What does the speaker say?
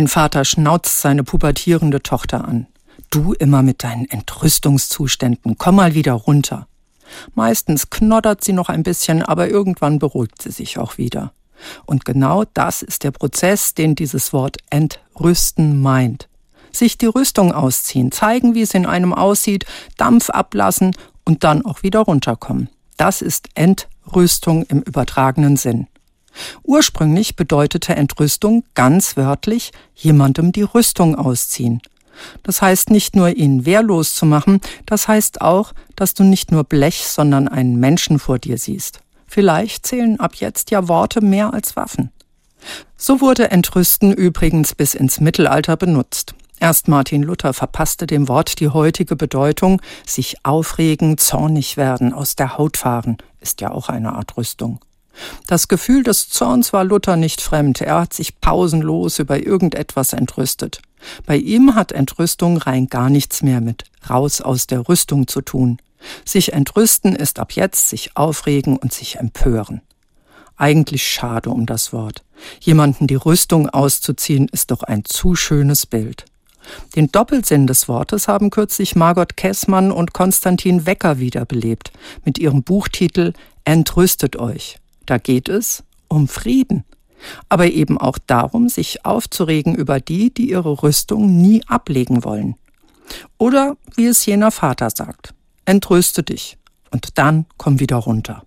Ein Vater schnauzt seine pubertierende Tochter an. Du immer mit deinen Entrüstungszuständen, komm mal wieder runter. Meistens knoddert sie noch ein bisschen, aber irgendwann beruhigt sie sich auch wieder. Und genau das ist der Prozess, den dieses Wort entrüsten meint. Sich die Rüstung ausziehen, zeigen, wie es in einem aussieht, Dampf ablassen und dann auch wieder runterkommen. Das ist Entrüstung im übertragenen Sinn. Ursprünglich bedeutete Entrüstung ganz wörtlich jemandem die Rüstung ausziehen. Das heißt nicht nur ihn wehrlos zu machen, das heißt auch, dass du nicht nur Blech, sondern einen Menschen vor dir siehst. Vielleicht zählen ab jetzt ja Worte mehr als Waffen. So wurde Entrüsten übrigens bis ins Mittelalter benutzt. Erst Martin Luther verpasste dem Wort die heutige Bedeutung, sich aufregen, zornig werden, aus der Haut fahren, ist ja auch eine Art Rüstung. Das Gefühl des Zorns war Luther nicht fremd, er hat sich pausenlos über irgendetwas entrüstet. Bei ihm hat Entrüstung rein gar nichts mehr mit raus aus der Rüstung zu tun. Sich entrüsten ist ab jetzt sich aufregen und sich empören. Eigentlich schade um das Wort. Jemanden die Rüstung auszuziehen, ist doch ein zu schönes Bild. Den Doppelsinn des Wortes haben kürzlich Margot Kessmann und Konstantin Wecker wiederbelebt mit ihrem Buchtitel Entrüstet euch. Da geht es um Frieden, aber eben auch darum, sich aufzuregen über die, die ihre Rüstung nie ablegen wollen. Oder wie es jener Vater sagt, entrüste dich und dann komm wieder runter.